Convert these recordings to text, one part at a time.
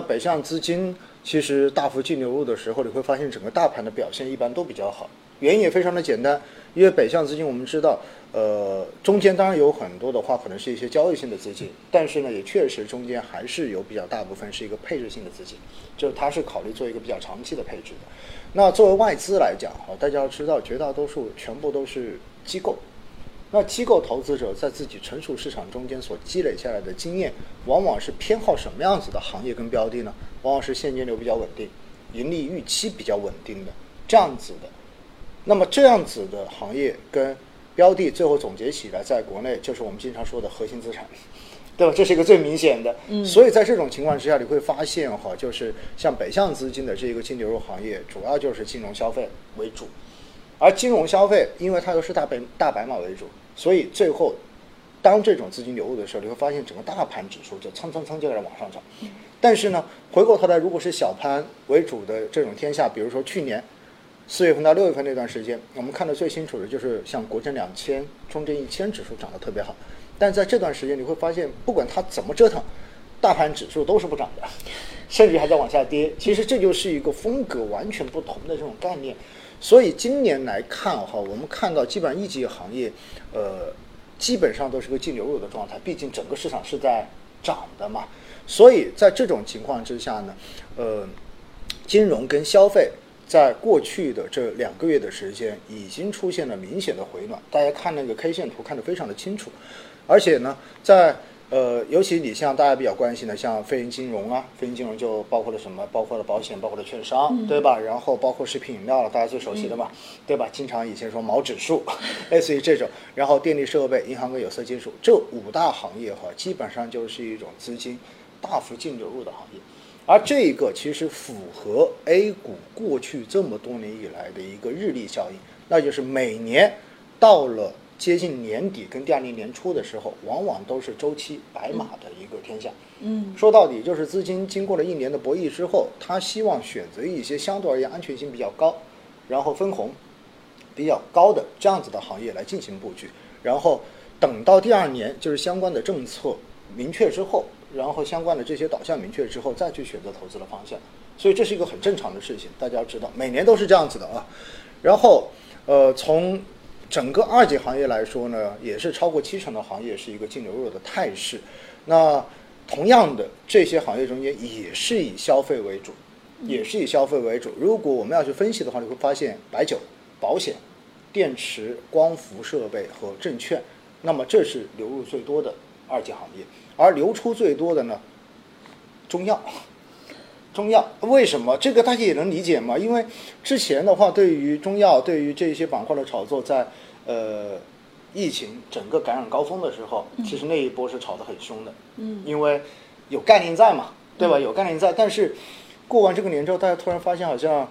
北向资金其实大幅净流入的时候，你会发现整个大盘的表现一般都比较好。原因也非常的简单，因为北向资金我们知道，呃，中间当然有很多的话可能是一些交易性的资金，但是呢，也确实中间还是有比较大部分是一个配置性的资金，就是它是考虑做一个比较长期的配置的。那作为外资来讲，哈，大家要知道，绝大多数全部都是机构。那机构投资者在自己成熟市场中间所积累下来的经验，往往是偏好什么样子的行业跟标的呢？往往是现金流比较稳定、盈利预期比较稳定的这样子的。那么这样子的行业跟标的，最后总结起来，在国内就是我们经常说的核心资产，对吧？这是一个最明显的。嗯所以在这种情况之下，你会发现哈，就是像北向资金的这个净流入行业，主要就是金融消费为主。而金融消费，因为它又是大白大白马为主，所以最后当这种资金流入的时候，你会发现整个大盘指数就蹭蹭蹭就在往上涨。但是呢，回过头来，如果是小盘为主的这种天下，比如说去年四月份到六月份那段时间，我们看的最清楚的就是像国证两千、中证一千指数涨得特别好。但在这段时间，你会发现，不管它怎么折腾，大盘指数都是不涨的，甚至还在往下跌。其实这就是一个风格完全不同的这种概念。所以今年来看哈，我们看到基本上一级行业，呃，基本上都是个净流入的状态。毕竟整个市场是在涨的嘛，所以在这种情况之下呢，呃，金融跟消费在过去的这两个月的时间已经出现了明显的回暖。大家看那个 K 线图看得非常的清楚，而且呢，在呃，尤其你像大家比较关心的，像非银金融啊，非银金融就包括了什么？包括了保险，包括了券商，对吧？然后包括食品饮料了，大家最熟悉的嘛，对吧？经常以前说毛指数，类似于这种，然后电力设备、银行跟有色金属这五大行业哈，基本上就是一种资金大幅净流入的行业。而这个其实符合 A 股过去这么多年以来的一个日历效应，那就是每年到了接近年底跟第二年年初的时候，往往都是周期白马的一个天下。嗯说到底，就是资金经过了一年的博弈之后，他希望选择一些相对而言安全性比较高，然后分红比较高的这样子的行业来进行布局，然后等到第二年就是相关的政策明确之后，然后相关的这些导向明确之后，再去选择投资的方向。所以这是一个很正常的事情，大家要知道，每年都是这样子的啊。然后，呃，从整个二级行业来说呢，也是超过七成的行业是一个净流入的态势。那同样的，这些行业中间也是以消费为主，也是以消费为主。如果我们要去分析的话，你会发现白酒、保险、电池、光伏设备和证券，那么这是流入最多的二级行业，而流出最多的呢，中药。中药为什么？这个大家也能理解嘛？因为之前的话，对于中药，对于这些板块的炒作在，呃疫情整个感染高峰的时候，其实那一波是炒得很凶的。嗯因为有概念在嘛，对吧？有概念在，但是过完这个年之后，大家突然发现好像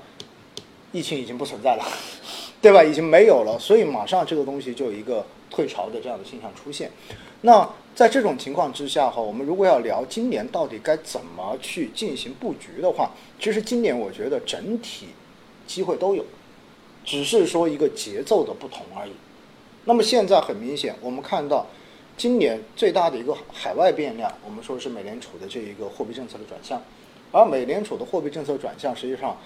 疫情已经不存在了，对吧？已经没有了，所以马上这个东西就有一个退潮的这样的现象出现。那在这种情况之下哈，我们如果要聊今年到底该怎么去进行布局的话，其实今年我觉得整体机会都有，只是说一个节奏的不同而已。那么现在很明显，我们看到今年最大的一个海外变量，我们说是美联储的这一个货币政策的转向，而美联储的货币政策转向，实际上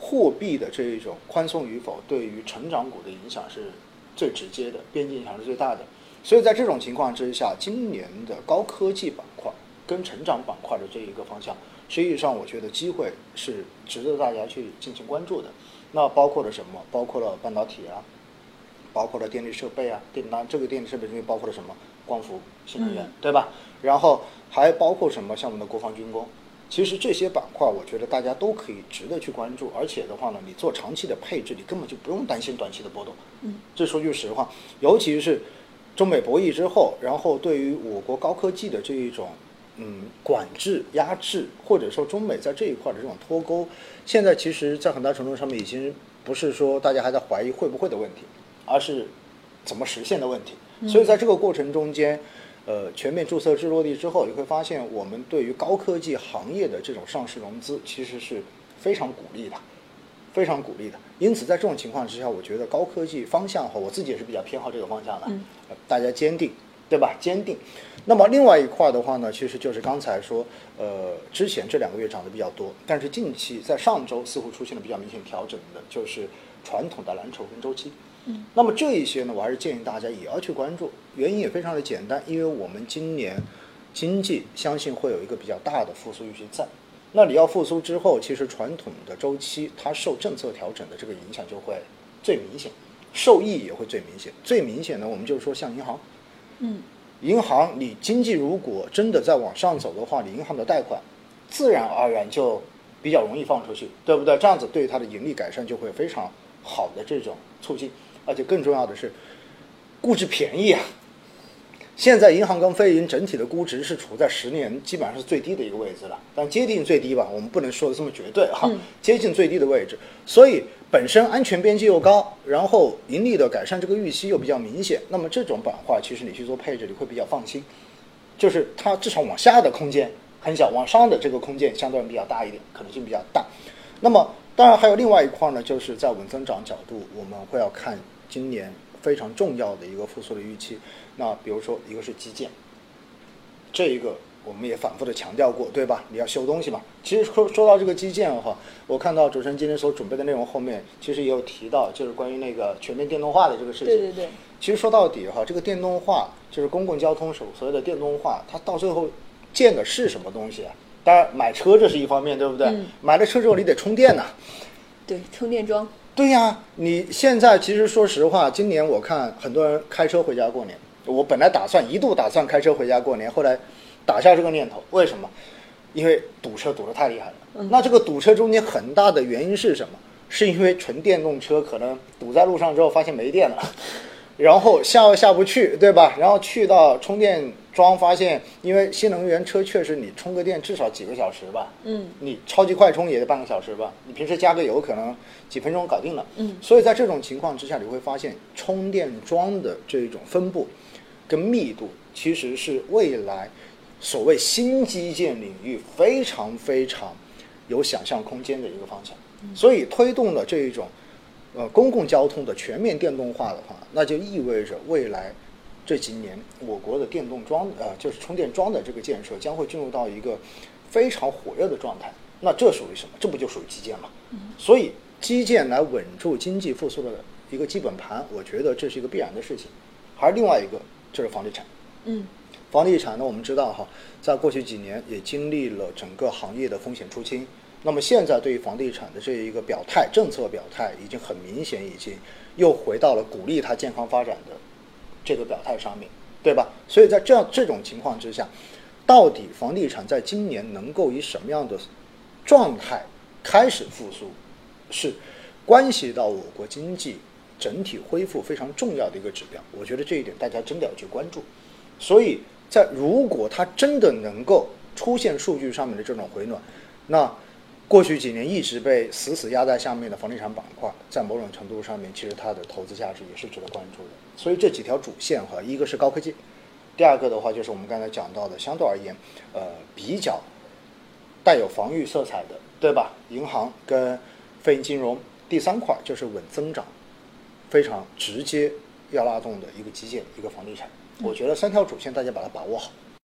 货币的这一种宽松与否，对于成长股的影响是最直接的，边际影响是最大的。所以在这种情况之下，今年的高科技板块跟成长板块的这一个方向，实际上我觉得机会是值得大家去进行关注的。那包括了什么？包括了半导体啊，包括了电力设备啊，电单这个电力设备里面包括了什么？光伏、新能源，嗯对吧？然后还包括什么？像我们的国防军工。其实这些板块，我觉得大家都可以值得去关注，而且的话呢，你做长期的配置，你根本就不用担心短期的波动。嗯，这说句实话，尤其是中美博弈之后，然后对于我国高科技的这一种嗯管制、压制，或者说中美在这一块的这种脱钩，现在其实在很大程度上面已经不是说大家还在怀疑会不会的问题，而是怎么实现的问题。所以在这个过程中间，呃，全面注册制落地之后，你会发现我们对于高科技行业的这种上市融资其实是非常鼓励的。非常鼓励的。因此，在这种情况之下，我觉得高科技方向的话，我自己也是比较偏好这个方向的。嗯呃大家坚定，对吧？坚定。那么另外一块的话呢，其实就是刚才说，呃，之前这两个月涨得比较多，但是近期在上周似乎出现了比较明显调整的，就是传统的蓝筹跟周期。嗯，那么这一些呢，我还是建议大家也要去关注，原因也非常的简单，因为我们今年经济相信会有一个比较大的复苏预期在。那你要复苏之后，其实传统的周期它受政策调整的这个影响就会最明显，受益也会最明显。最明显的，我们就是说像银行，嗯，银行你经济如果真的在往上走的话，你银行的贷款自然而然就比较容易放出去，对不对？这样子对它的盈利改善就会非常好的这种促进，而且更重要的是，估值便宜啊。现在银行跟非银整体的估值是处在十年基本上是最低的一个位置了，但接近最低吧，我们不能说的这么绝对哈，嗯接近最低的位置。所以本身安全边际又高，然后盈利的改善这个预期又比较明显，那么这种板块其实你去做配置你会比较放心，就是它至少往下的空间很小，往上的这个空间相对比较大一点，可能性比较大。那么当然还有另外一块呢，就是在稳增长角度，我们会要看今年非常重要的一个复苏的预期。那比如说一个是基建，这一个我们也反复的强调过，对吧？你要修东西嘛。其实说说到这个基建哈，我看到主持人今天所准备的内容后面，其实也有提到，就是关于那个全面电动化的这个事情。对对对，其实说到底哈，这个电动化就是公共交通所所谓的电动化，它到最后建的是什么东西啊？当然买车这是一方面，对不对？嗯买了车之后你得充电呐、对充电桩，对呀，你现在其实说实话，今年我看很多人开车回家过年，我本来打算一度打算开车回家过年，后来打消这个念头。为什么？因为堵车堵得太厉害了。嗯那这个堵车中间很大的原因是什么？是因为纯电动车可能堵在路上之后发现没电了，然后下又下不去，对吧？然后去到充电桩发现，因为新能源车确实你充个电至少几个小时吧，嗯你超级快充也得半个小时吧，你平时加个油可能几分钟搞定了。嗯所以在这种情况之下，你会发现充电桩的这种分布跟密度，其实是未来所谓新基建领域非常非常有想象空间的一个方向。所以推动了这一种呃公共交通的全面电动化的话，那就意味着未来这几年我国的电动桩呃就是充电桩的这个建设将会进入到一个非常火热的状态。那这属于什么？这不就属于基建吗？所以基建来稳住经济复苏的一个基本盘，我觉得这是一个必然的事情。还是另外一个就是房地产。嗯房地产呢，我们知道哈，在过去几年也经历了整个行业的风险出清。那么现在对于房地产的这一个表态，政策表态已经很明显，已经又回到了鼓励它健康发展的这个表态上面，对吧？所以在这样这种情况之下，到底房地产在今年能够以什么样的状态开始复苏，是关系到我国经济整体恢复非常重要的一个指标。我觉得这一点大家真的要去关注。所以在如果它真的能够出现数据上面的这种回暖，那过去几年一直被死死压在下面的房地产板块，在某种程度上面，其实它的投资价值也是值得关注的。所以这几条主线哈，一个是高科技，第二个的话就是我们刚才讲到的，相对而言，呃，比较带有防御色彩的，对吧？银行跟非银金融，第三块就是稳增长，非常直接要拉动的一个基建，一个房地产。我觉得三条主线大家把它把握好。